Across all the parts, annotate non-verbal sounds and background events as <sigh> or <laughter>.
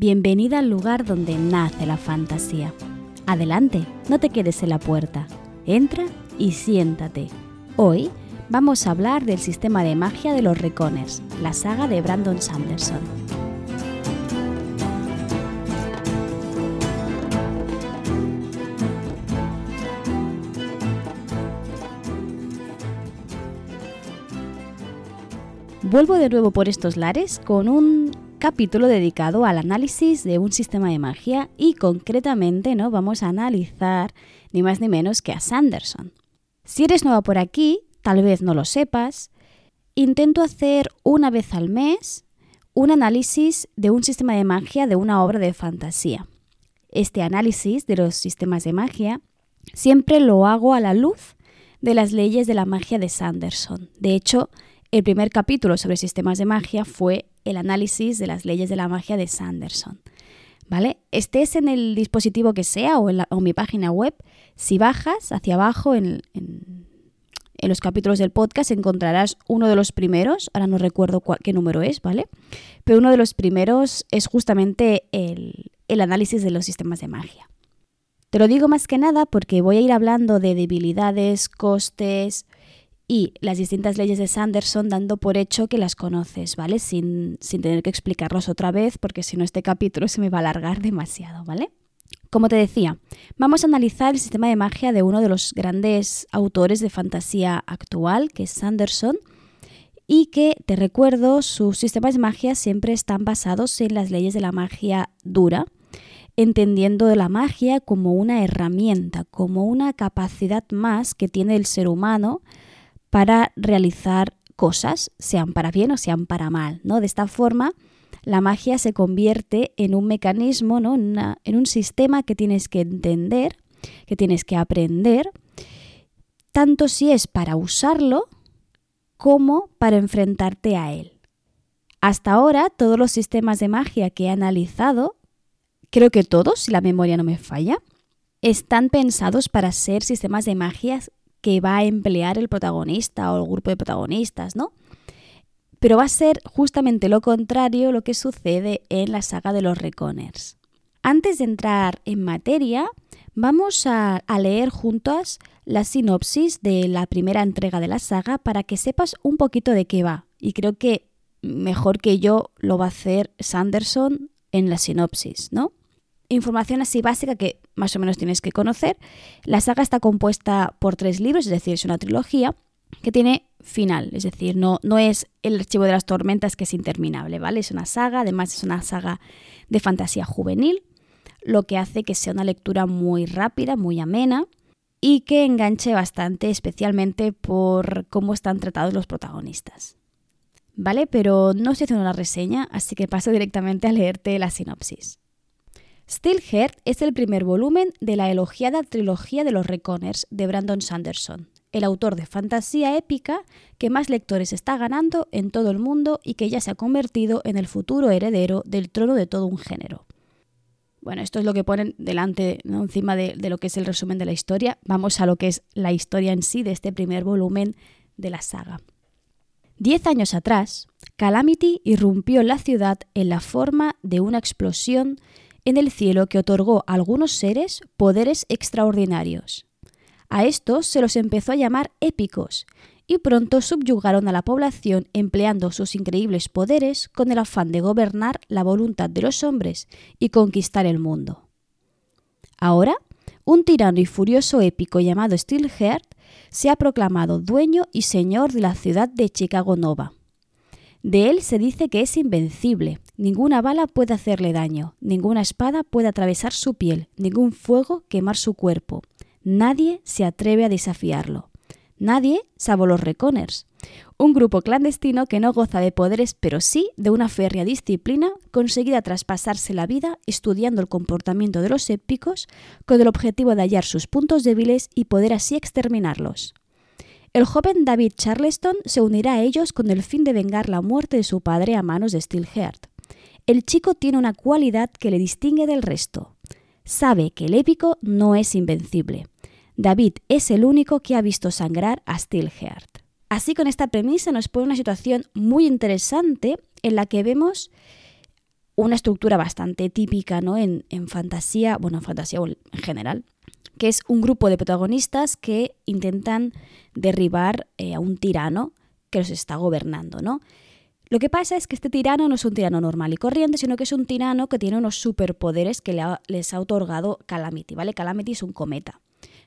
Bienvenida al lugar donde nace la fantasía. Adelante, no te quedes en la puerta. Entra y siéntate. Hoy vamos a hablar del sistema de magia de los Reconers, la saga de Brandon Sanderson. Vuelvo de nuevo por estos lares con un capítulo dedicado al análisis de un sistema de magia y concretamente ¿no? vamos a analizar ni más ni menos que a Sanderson. Si eres nueva por aquí, tal vez no lo sepas, intento hacer una vez al mes un análisis de un sistema de magia de una obra de fantasía. Este análisis de los sistemas de magia siempre lo hago a la luz de las leyes de la magia de Sanderson. De hecho, el primer capítulo sobre sistemas de magia fue el análisis de las leyes de la magia de Sanderson. ¿Vale? Estés en el dispositivo que sea o en, mi página web, si bajas hacia abajo en, los capítulos del podcast encontrarás uno de los primeros, ahora no recuerdo qué número es, ¿vale? Pero uno de los primeros es justamente el, el análisis de los sistemas de magia. Te lo digo más que nada porque voy a ir hablando de debilidades, costes, y las distintas leyes de Sanderson dando por hecho que las conoces, ¿vale? Sin, tener que explicarlos otra vez, porque si no este capítulo se me va a alargar demasiado, ¿vale? Como te decía, vamos a analizar el sistema de magia de uno de los grandes autores de fantasía actual, que es Sanderson, y que, te recuerdo, sus sistemas de magia siempre están basados en las leyes de la magia dura, entendiendo la magia como una herramienta, como una capacidad más que tiene el ser humano para realizar cosas, sean para bien o sean para mal. ¿no? De esta forma, la magia se convierte en un mecanismo, ¿no? en, un sistema que tienes que entender, que tienes que aprender, tanto si es para usarlo como para enfrentarte a él. Hasta ahora, todos los sistemas de magia que he analizado, creo que todos, si la memoria no me falla, están pensados para ser sistemas de magia que va a emplear el protagonista o el grupo de protagonistas, ¿no? Pero va a ser justamente lo contrario lo que sucede en la saga de los Reconers. Antes de entrar en materia, vamos a, a leer juntos la sinopsis de la primera entrega de la saga para que sepas un poquito de qué va. Y creo que mejor que yo lo va a hacer Sanderson en la sinopsis, ¿no? información así básica que más o menos tienes que conocer. La saga está compuesta por tres libros, es decir, es una trilogía que tiene final, es decir, no, no es el archivo de las tormentas que es interminable, ¿vale? Es una saga, además es una saga de fantasía juvenil, lo que hace que sea una lectura muy rápida, muy amena y que enganche bastante, especialmente por cómo están tratados los protagonistas. ¿Vale? Pero no estoy haciendo una reseña, así que paso directamente a leerte la sinopsis. Steelheart es el primer volumen de la elogiada trilogía de los Reconers de Brandon Sanderson, el autor de fantasía épica que más lectores está ganando en todo el mundo y que ya se ha convertido en el futuro heredero del trono de todo un género. Bueno, esto es lo que ponen delante, encima de, de lo que es el resumen de la historia. Vamos a lo que es la historia en sí de este primer volumen de la saga. Diez años atrás, Calamity irrumpió en la ciudad en la forma de una explosión en el cielo que otorgó a algunos seres poderes extraordinarios. A estos se los empezó a llamar épicos, y pronto subyugaron a la población empleando sus increíbles poderes con el afán de gobernar la voluntad de los hombres y conquistar el mundo. Ahora, un tirano y furioso épico llamado Steelheart se ha proclamado dueño y señor de la ciudad de Chicago Nova. De él se dice que es invencible, ninguna bala puede hacerle daño, ninguna espada puede atravesar su piel, ningún fuego quemar su cuerpo. Nadie se atreve a desafiarlo. Nadie, salvo los Reconers, un grupo clandestino que no goza de poderes pero sí de una férrea disciplina conseguida tras pasarse la vida estudiando el comportamiento de los épicos con el objetivo de hallar sus puntos débiles y poder así exterminarlos. El joven David Charleston se unirá a ellos con el fin de vengar la muerte de su padre a manos de Steelheart. El chico tiene una cualidad que le distingue del resto. Sabe que el épico no es invencible. David es el único que ha visto sangrar a Steelheart. Así con esta premisa nos pone una situación muy interesante en la que vemos una estructura bastante típica ¿no? en, fantasía, bueno, en fantasía en general, que es un grupo de protagonistas que intentan derribar eh, a un tirano que los está gobernando, ¿no? Lo que pasa es que este tirano no es un tirano normal y corriente, sino que es un tirano que tiene unos superpoderes que les ha otorgado Calamity, ¿vale? Calamity es un cometa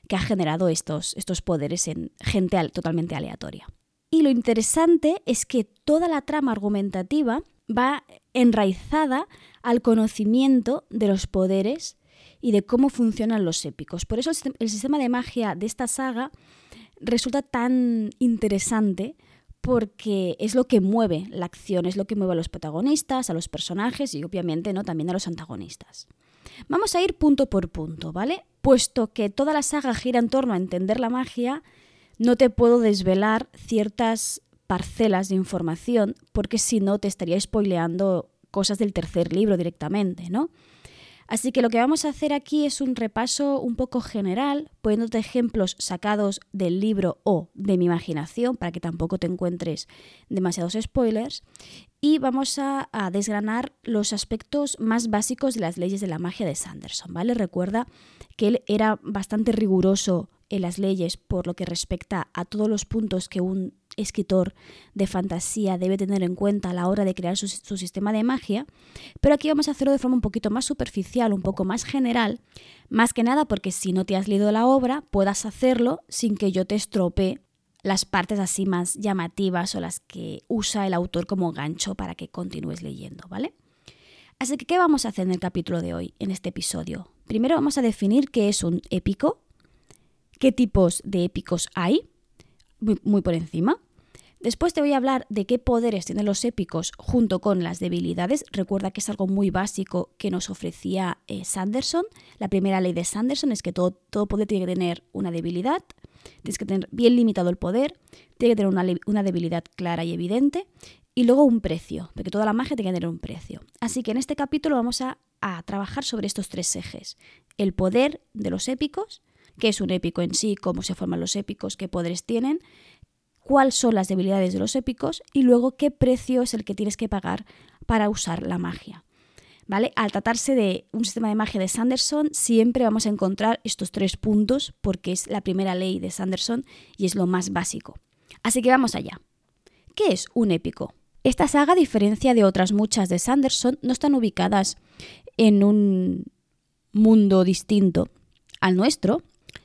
que ha generado estos, estos poderes en gente totalmente aleatoria. Y lo interesante es que toda la trama argumentativa va enraizada al conocimiento de los poderes y de cómo funcionan los épicos. Por eso el sistema de magia de esta saga resulta tan interesante porque es lo que mueve la acción, es lo que mueve a los protagonistas, a los personajes y obviamente ¿no? también a los antagonistas. Vamos a ir punto por punto, ¿vale? Puesto que toda la saga gira en torno a entender la magia, no te puedo desvelar ciertas parcelas de información porque si no te estaría spoileando cosas del tercer libro directamente, ¿no? Así que lo que vamos a hacer aquí es un repaso un poco general, poniéndote ejemplos sacados del libro o de mi imaginación, para que tampoco te encuentres demasiados spoilers, y vamos a, desgranar los aspectos más básicos de las leyes de la magia de Sanderson, ¿vale? Recuerda que él era bastante riguroso en las leyes por lo que respecta a todos los puntos que un escritor de fantasía debe tener en cuenta a la hora de crear su, sistema de magia, pero aquí vamos a hacerlo de forma un poquito más superficial, un poco más general, más que nada porque si no te has leído la obra, puedas hacerlo sin que yo te estropee las partes así más llamativas o las que usa el autor como gancho para que continúes leyendo, ¿vale? Así que, ¿qué vamos a hacer en el capítulo de hoy, en este episodio? Primero vamos a definir qué es un épico, qué tipos de épicos hay, muy, por encima. Después te voy a hablar de qué poderes tienen los épicos junto con las debilidades. Recuerda que es algo muy básico que nos ofrecía eh, Sanderson. La primera ley de Sanderson es que todo, todo, poder tiene que tener una debilidad. Tienes que tener bien limitado el poder, tiene que tener una, una debilidad clara y evidente. Y luego un precio, porque toda la magia tiene que tener un precio. Así que en este capítulo vamos a, a trabajar sobre estos tres ejes. El poder de los épicos, qué es un épico en sí, cómo se forman los épicos, qué poderes tienen, cuáles son las debilidades de los épicos y luego qué precio es el que tienes que pagar para usar la magia. ¿Vale? Al tratarse de un sistema de magia de Sanderson, siempre vamos a encontrar estos tres puntos porque es la primera ley de Sanderson y es lo más básico. Así que vamos allá. ¿Qué es un épico? Esta saga, a diferencia de otras muchas de Sanderson, no están ubicadas en un mundo distinto al nuestro,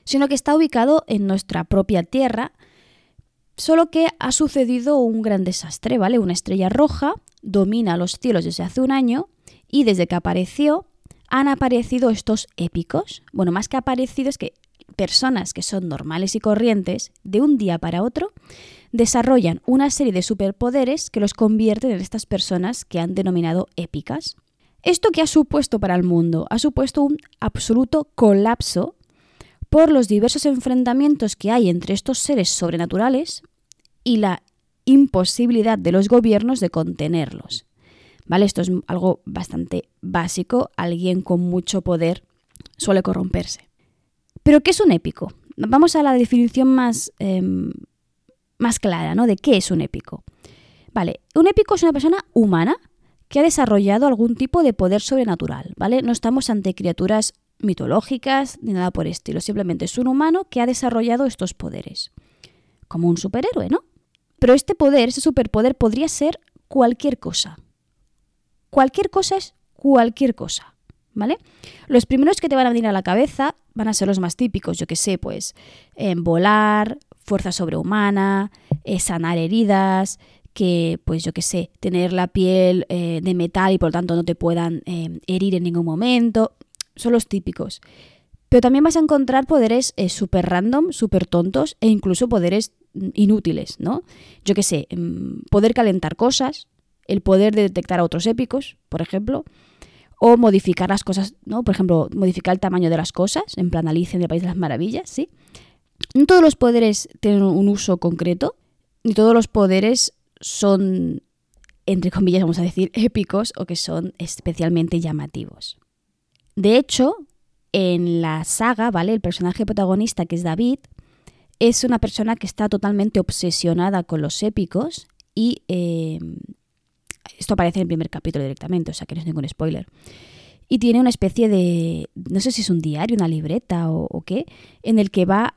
sino que está ubicado en nuestra propia Tierra, solo que ha sucedido un gran desastre, ¿vale? Una estrella roja domina los cielos desde hace un año y desde que apareció han aparecido estos épicos. Bueno, más que aparecido es que personas que son normales y corrientes, de un día para otro, desarrollan una serie de superpoderes que los convierten en estas personas que han denominado épicas. ¿Esto qué ha supuesto para el mundo? Ha supuesto un absoluto colapso por los diversos enfrentamientos que hay entre estos seres sobrenaturales y la imposibilidad de los gobiernos de contenerlos. ¿Vale? Esto es algo bastante básico. Alguien con mucho poder suele corromperse. Pero ¿qué es un épico? Vamos a la definición más, em, más clara, ¿no? De qué es un épico. Vale, un épico es una persona humana que ha desarrollado algún tipo de poder sobrenatural, ¿vale? No estamos ante criaturas mitológicas ni nada por estilo. Simplemente es un humano que ha desarrollado estos poderes. Como un superhéroe, ¿no? Pero este poder, ese superpoder, podría ser cualquier cosa. Cualquier cosa es cualquier cosa. ¿Vale? Los primeros que te van a venir a la cabeza van a ser los más típicos, yo que sé, pues en volar, fuerza sobrehumana, eh, sanar heridas, que, pues yo que sé, tener la piel eh, de metal y por lo tanto no te puedan eh, herir en ningún momento son los típicos. Pero también vas a encontrar poderes eh, súper random, súper tontos e incluso poderes mm, inútiles, ¿no? Yo qué sé, mm, poder calentar cosas, el poder de detectar a otros épicos, por ejemplo, o modificar las cosas, ¿no? Por ejemplo, modificar el tamaño de las cosas, en plan Alicia en el País de las Maravillas, ¿sí? No todos los poderes tienen un uso concreto, ni todos los poderes son, entre comillas, vamos a decir, <laughs> épicos o que son especialmente llamativos. De hecho, en la saga, ¿vale? El personaje protagonista, que es David, es una persona que está totalmente obsesionada con los épicos y eh, Esto aparece en el primer capítulo directamente, o sea que no es ningún spoiler. Y tiene una especie de, no sé si es un diario, una libreta o, qué, en el que va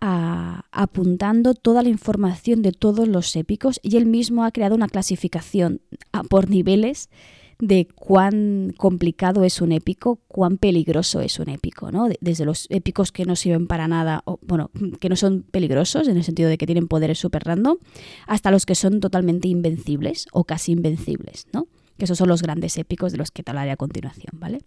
apuntando toda la información de todos los épicos y él mismo ha creado una clasificación por niveles de cuán complicado es un épico, cuán peligroso es un épico, ¿no? Desde los épicos que no sirven para nada, o, bueno, que no son peligrosos en el sentido de que tienen poderes super random, hasta los que son totalmente invencibles o casi invencibles, ¿no? Que esos son los grandes épicos de los que te hablaré a continuación, ¿vale?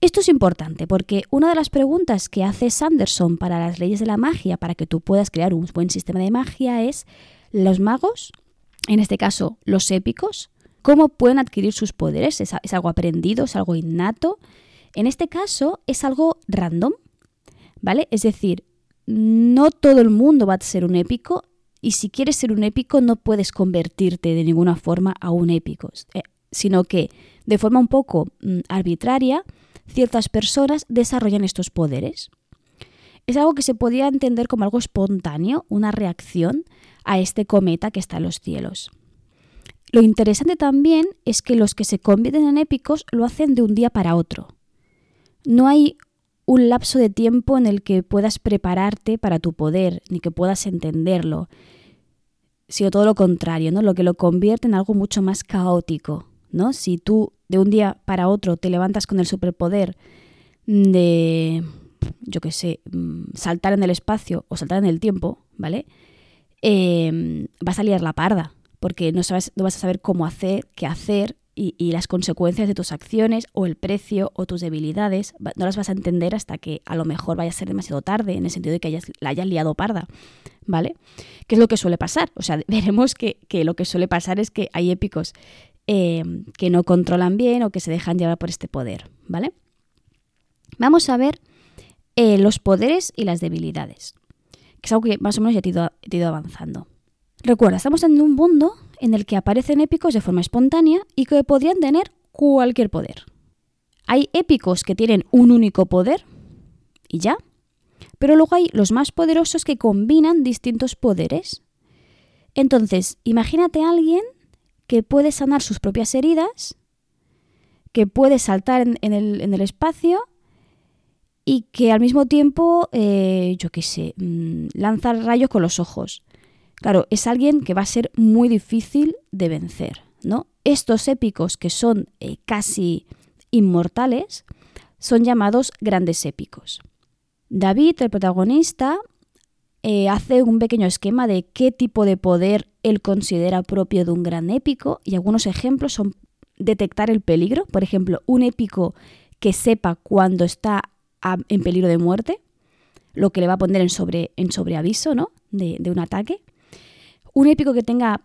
Esto es importante porque una de las preguntas que hace Sanderson para las leyes de la magia, para que tú puedas crear un buen sistema de magia, es los magos, en este caso los épicos, ¿cómo pueden adquirir sus poderes? ¿Es, algo aprendido? ¿Es algo innato? En este caso es algo random, ¿vale? Es decir, no todo el mundo va a ser un épico y si quieres ser un épico no puedes convertirte de ninguna forma a un épico, eh, sino que de forma un poco mm, arbitraria, ciertas personas desarrollan estos poderes. Es algo que se podría entender como algo espontáneo, una reacción a este cometa que está en los cielos. Lo interesante también es que los que se convierten en épicos lo hacen de un día para otro. No hay un lapso de tiempo en el que puedas prepararte para tu poder, ni que puedas entenderlo, sino todo lo contrario, ¿no? Lo que lo convierte en algo mucho más caótico, ¿no? Si tú de un día para otro te levantas con el superpoder de, yo qué sé, mm, saltar en el espacio o saltar en el tiempo, ¿vale? Eh, a liar la parda, porque no, sabes, no vas a saber cómo hacer, qué hacer y, las consecuencias de tus acciones o el precio o tus debilidades, no las vas a entender hasta que a lo mejor vaya a ser demasiado tarde, en el sentido de que la hayas liado parda, ¿vale? ¿Qué es lo que suele pasar? O sea, <laughs> veremos que, que lo que suele pasar es que hay épicos eh, que no controlan bien o que se dejan llevar por este poder, ¿vale? Vamos a ver eh, los poderes y las debilidades, que es algo que más o menos ya he ido, he ido avanzando. Recuerda, estamos en un mundo en el que aparecen épicos de forma espontánea y que podrían tener cualquier poder. Hay épicos que tienen un único poder y ya, pero luego hay los más poderosos que combinan distintos poderes. Entonces, imagínate a alguien que puede sanar sus propias heridas, que puede saltar en, el, espacio y que al mismo tiempo, eh, yo qué sé, mm, lanza rayos con los ojos. Claro, es alguien que va a ser muy difícil de vencer, ¿no? Estos épicos que son eh, casi inmortales son llamados grandes épicos. David, el protagonista, eh, hace un pequeño esquema de qué tipo de poder él considera propio de un gran épico y algunos ejemplos son detectar el peligro, por ejemplo, un épico que sepa cuando está en peligro de muerte, lo que le va a poner en, sobre, sobreaviso ¿no? de, un ataque. Un épico que tenga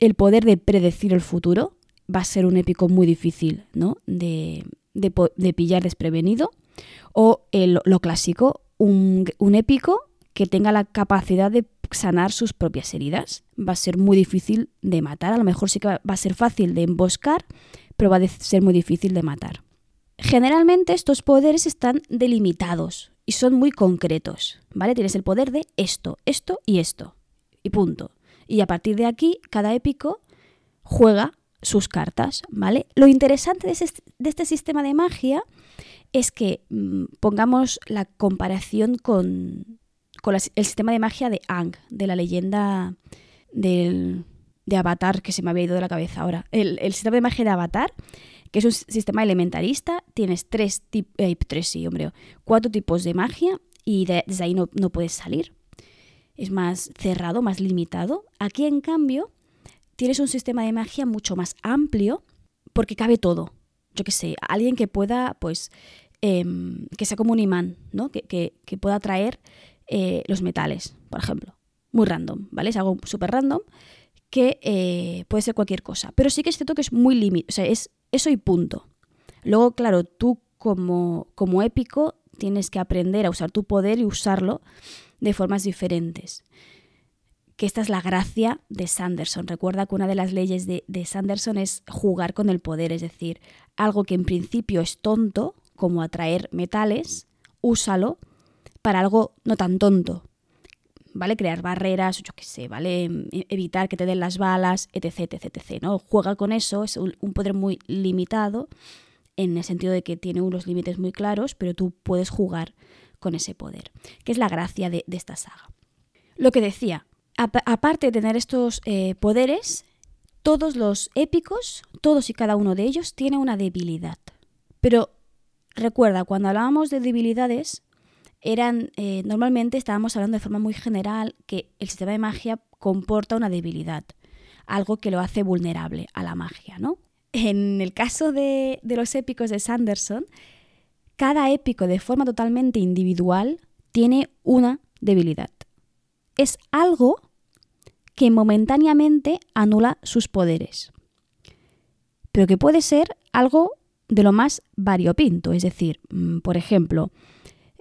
el poder de predecir el futuro va a ser un épico muy difícil ¿no? de, pillar desprevenido. O lo clásico, un, un épico que tenga la capacidad de sanar sus propias heridas. Va a ser muy difícil de matar, a lo mejor sí que va a ser fácil de emboscar, pero va a ser muy difícil de matar. Generalmente estos poderes están delimitados y son muy concretos, ¿vale? Tienes el poder de esto, esto y esto, y punto. Y a partir de aquí, cada épico juega sus cartas, ¿vale? Lo interesante de, este sistema de magia es que mm, pongamos la comparación con, el sistema de magia de Ang, de la leyenda de Avatar, que se me había ido de la cabeza ahora. El, sistema de magia de Avatar, que es un sistema elementarista, tienes tres, tipos, eh, tres sí, hombre, cuatro tipos de magia y desde ahí no, no puedes salir. Es más cerrado, más limitado. Aquí, en cambio, tienes un sistema de magia mucho más amplio porque cabe todo. Yo qué sé, alguien que pueda, pues, em, que sea como un imán, ¿no? Que, que, pueda traer eh, los metales, por ejemplo. Muy random, ¿vale? Es algo súper random que eh, puede ser cualquier cosa. Pero sí que es cierto que es muy límite, o sea, es eso y punto. Luego, claro, tú como, como épico tienes que aprender a usar tu poder y usarlo de formas diferentes. Que esta es la gracia de Sanderson. Recuerda que una de las leyes de, de Sanderson es jugar con el poder, es decir, algo que en principio es tonto, como atraer metales, úsalo para algo no tan tonto. ¿vale? Crear barreras, yo qué sé, ¿vale? E, evitar que te den las balas, etc, etc, etc, ¿no? Juega con eso, es un poder muy limitado en el sentido de que tiene unos límites muy claros, pero tú puedes jugar con ese poder, que es la gracia de, esta saga. Lo que decía, aparte de tener estos eh, poderes, todos los épicos, todos y cada uno de ellos, tiene una debilidad. Pero recuerda, cuando hablábamos de debilidades, eran eh, normalmente estábamos hablando de forma muy general que el sistema de magia comporta una debilidad, algo que lo hace vulnerable a la magia, ¿no? En el caso de, de los épicos de Sanderson, cada épico de forma totalmente individual tiene una debilidad. Es algo que momentáneamente anula sus poderes, pero que puede ser algo de lo más variopinto, es decir, mm, por ejemplo,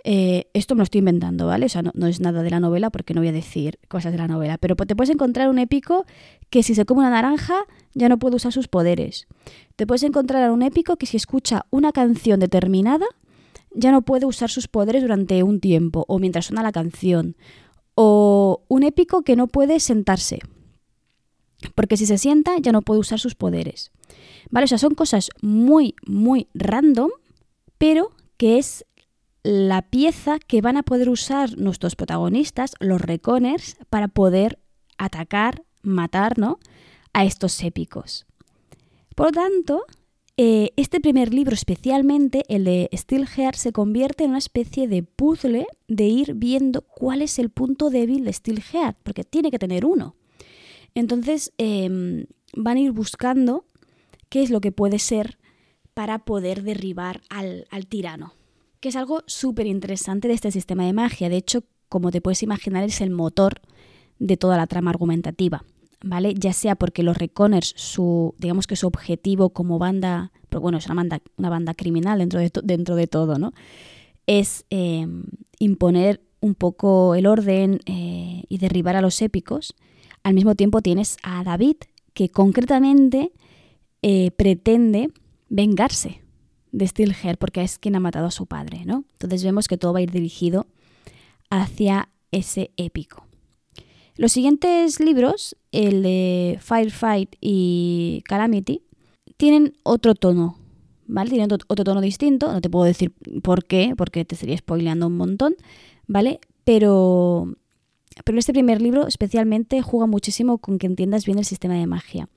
eh, esto me lo estoy inventando, ¿vale? O sea, no, es nada de la novela porque no voy a decir cosas de la novela, pero te puedes encontrar un épico que si se come una naranja ya no puede usar sus poderes. Te puedes encontrar un épico que si escucha una canción determinada ya no puede usar sus poderes durante un tiempo o mientras suena la canción. O un épico que no puede sentarse, porque si se sienta ya no puede usar sus poderes. ¿Vale? O sea, son cosas muy, muy random, pero que es la pieza que van a poder usar nuestros protagonistas, los reconers, para poder atacar, matar, ¿no? A estos épicos. Por lo tanto, eh, este primer libro, especialmente el de Steelheart, se convierte en una especie de puzzle de ir viendo cuál es el punto débil de Steelheart, porque tiene que tener uno. Entonces em, van a ir buscando qué es lo que puede ser para poder derribar al tirano que es algo súper interesante de este sistema de magia. De hecho, como te puedes imaginar, es el motor de toda la trama argumentativa, ¿vale? Ya sea porque los Reconers, su, digamos que su objetivo como banda, pero bueno, es una banda, una banda criminal dentro de, dentro de todo, ¿no? Es em, imponer un poco el orden eh, y derribar a los épicos. Al mismo tiempo tienes a David, que concretamente eh, pretende vengarse de Steelhead porque es quien ha matado a su padre, ¿no? Entonces vemos que todo va a ir dirigido hacia ese épico. Los siguientes libros, el de Firefight y Calamity, tienen otro tono, ¿vale? Tienen otro tono distinto, no te puedo decir por qué, porque te estaría spoileando un montón, ¿vale? Pero, pero este primer libro especialmente juega muchísimo con que entiendas bien el sistema de magia.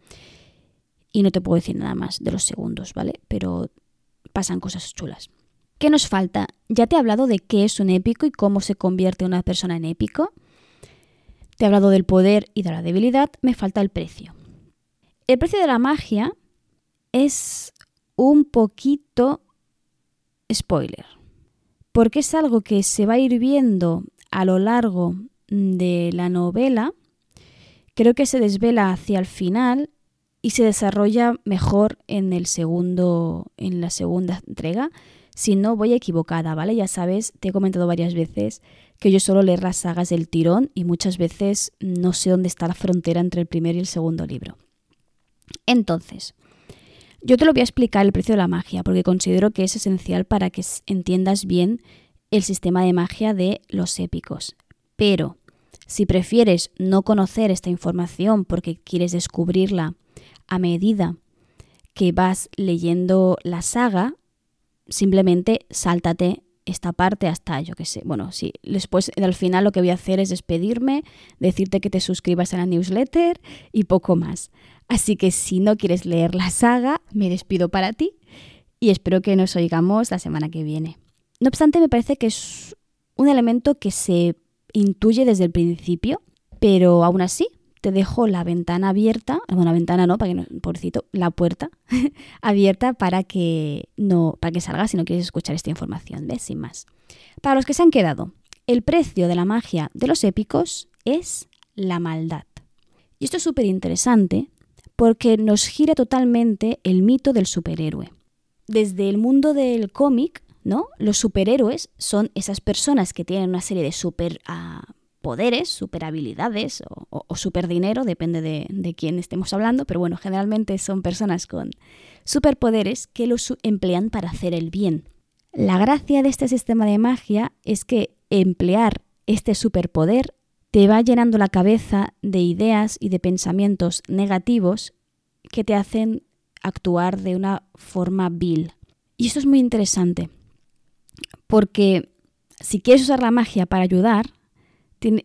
Y no te puedo decir nada más de los segundos, ¿vale? Pero pasan cosas chulas. ¿Qué nos falta? Ya te he hablado de qué es un épico y cómo se convierte una persona en épico. Te he hablado del poder y de la debilidad. Me falta el precio. El precio de la magia es un poquito spoiler. Porque es algo que se va a ir viendo a lo largo de la novela. Creo que se desvela hacia el final y se desarrolla mejor en el segundo en la segunda entrega. Si no voy equivocada, ¿vale? Ya sabes, te he comentado varias veces que yo suelo leer las sagas del tirón y muchas veces no sé dónde está la frontera entre el primer y el segundo libro. Entonces, yo te lo voy a explicar el precio de la magia porque considero que es esencial para que entiendas bien el sistema de magia de los épicos. Pero si prefieres no conocer esta información porque quieres descubrirla a medida que vas leyendo la saga, simplemente sáltate esta parte hasta, yo que sé, bueno, sí, después al final lo que voy a hacer es despedirme, decirte que te suscribas a la newsletter y poco más. Así que si no quieres leer la saga, me despido para ti y espero que nos oigamos la semana que viene. No obstante, me parece que es un elemento que se intuye desde el principio, pero aún así te dejo la ventana abierta, bueno, la ventana no, para que no, pobrecito, la puerta <laughs> abierta para que no, para que salgas si no quieres escuchar esta información, ¿ves? Sin más. Para los que se han quedado, el precio de la magia de los épicos es la maldad. Y esto es súper interesante porque nos gira totalmente el mito del superhéroe. Desde el mundo del cómic, ¿no? Los superhéroes son esas personas que tienen una serie de super ah, poderes, super habilidades o, super dinero, depende de, de, quién estemos hablando, pero bueno, generalmente son personas con superpoderes que los emplean para hacer el bien. La gracia de este sistema de magia es que emplear este superpoder te va llenando la cabeza de ideas y de pensamientos negativos que te hacen actuar de una forma vil. Y esto es muy interesante, porque si quieres usar la magia para ayudar,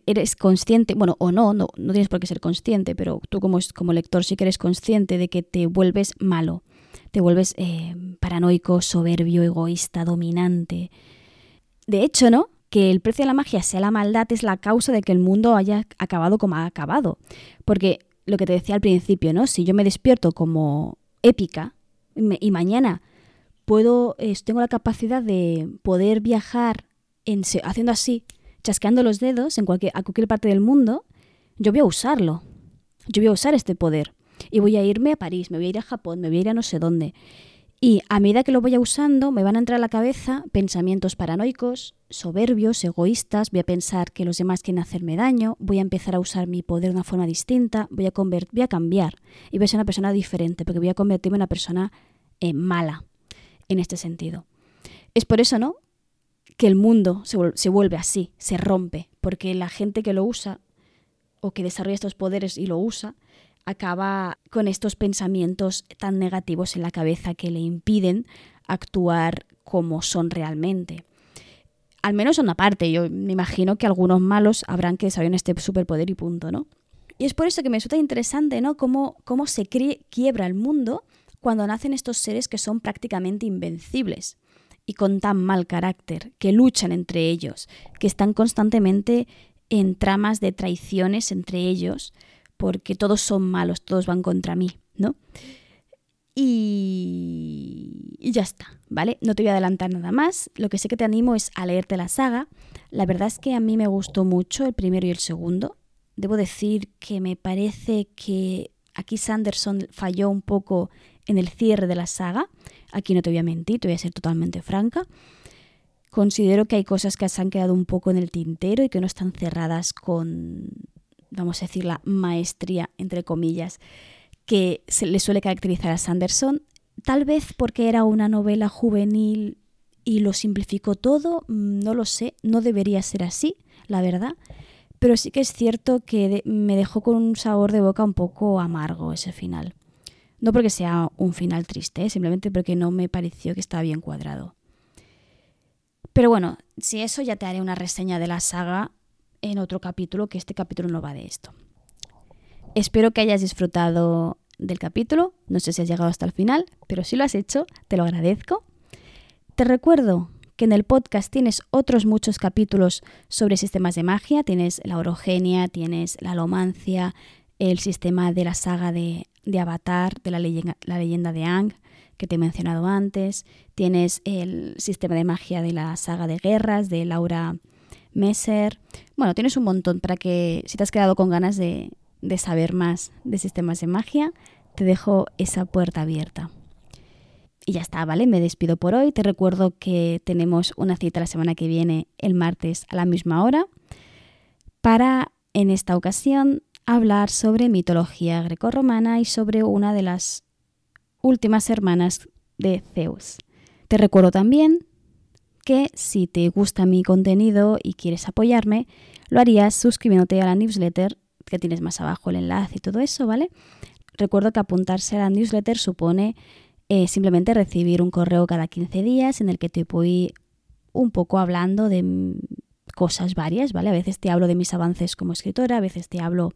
eres consciente, bueno, o no, no, no tienes por qué ser consciente, pero tú como, como lector sí que eres consciente de que te vuelves malo, te vuelves eh, paranoico, soberbio, egoísta, dominante. De hecho, ¿no? Que el precio de la magia sea la maldad es la causa de que el mundo haya acabado como ha acabado. Porque lo que te decía al principio, ¿no? Si yo me despierto como épica y mañana puedo, tengo la capacidad de poder viajar en, haciendo así, chasqueando los dedos en cualquier, a cualquier parte del mundo, yo voy a usarlo. Yo voy a usar este poder. Y voy a irme a París, me voy a ir a Japón, me voy a ir a no sé dónde. Y a medida que lo voy usando, me van a entrar a la cabeza pensamientos paranoicos, soberbios, egoístas, voy a pensar que los demás quieren hacerme daño, voy a empezar a usar mi poder de una forma distinta, voy a, voy a cambiar y voy a ser una persona diferente, porque voy a convertirme en una persona eh, mala en este sentido. Es por eso, ¿no? Que el mundo se, vuelve así, se rompe, porque la gente que lo usa o que desarrolla estos poderes y lo usa, acaba con estos pensamientos tan negativos en la cabeza que le impiden actuar como son realmente. Al menos una parte, yo me imagino que algunos malos habrán que desarrollar este superpoder y punto, ¿no? Y es por eso que me resulta interesante, ¿no? Cómo, cómo se quiebra el mundo cuando nacen estos seres que son prácticamente invencibles y con tan mal carácter, que luchan entre ellos, que están constantemente en tramas de traiciones entre ellos, porque todos son malos, todos van contra mí, ¿no? Y... y, ya está, ¿vale? No te voy a adelantar nada más. Lo que sí que te animo es a leerte la saga. La verdad es que a mí me gustó mucho el primero y el segundo. Debo decir que me parece que aquí Sanderson falló un poco en el cierre de la saga. Aquí no te voy a mentir, te voy a ser totalmente franca. Considero que hay cosas que se han quedado un poco en el tintero y que no están cerradas con vamos a decir, la maestría, entre comillas, que se le suele caracterizar a Sanderson, tal vez porque era una novela juvenil y lo simplificó todo, mm, no lo sé, no debería ser así, la verdad, pero sí que es cierto que me dejó con un sabor de boca un poco amargo ese final. No porque sea un final triste, ¿eh? simplemente porque no me pareció que estaba bien cuadrado. Pero bueno, si eso ya te haré una reseña de la saga en otro capítulo, que este capítulo no va de esto. Espero que hayas disfrutado del capítulo. No sé si has llegado hasta el final, pero si lo has hecho, te lo agradezco. Te recuerdo que en el podcast tienes otros muchos capítulos sobre sistemas de magia. Tienes la orogenia, tienes la alomancia, el sistema de la saga de, Avatar, de la leyenda, la leyenda de Ang, que te he mencionado antes. Tienes el sistema de magia de la saga de guerras, de Laura Messer. Bueno, tienes un montón para que si te has quedado con ganas de, de saber más de sistemas de magia, te dejo esa puerta abierta. Y ya está, ¿vale? Me despido por hoy. Te recuerdo que tenemos una cita la semana que viene, el martes a la misma hora, para en esta ocasión hablar sobre mitología grecorromana y sobre una de las últimas hermanas de Zeus. Te recuerdo también que si te gusta mi contenido y quieres apoyarme, lo harías suscribiéndote a la newsletter, que tienes más abajo el enlace y todo eso, ¿vale? Recuerdo que apuntarse a la newsletter supone eh, simplemente recibir un correo cada 15 días en el que te voy un poco hablando de cosas varias, ¿vale? A veces te hablo de mis avances como escritora, a veces te hablo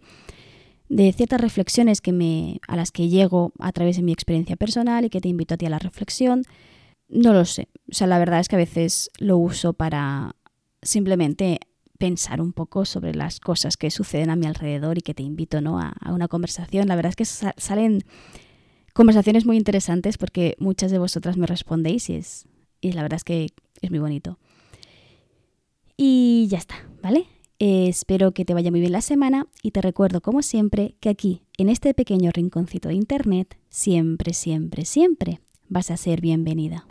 de ciertas reflexiones que me, a las que llego a través de mi experiencia personal y que te invito a ti a la reflexión. No lo sé. O sea, la verdad es que a veces lo uso para simplemente pensar un poco sobre las cosas que suceden a mi alrededor y que te invito ¿no? a, una conversación. La verdad es que salen conversaciones muy interesantes porque muchas de vosotras me respondéis y, es, y la verdad es que es muy bonito. Y ya está, ¿vale? espero que te vaya muy bien la semana y te recuerdo como siempre que aquí, en este pequeño rinconcito de Internet, siempre, siempre, siempre vas a ser bienvenida.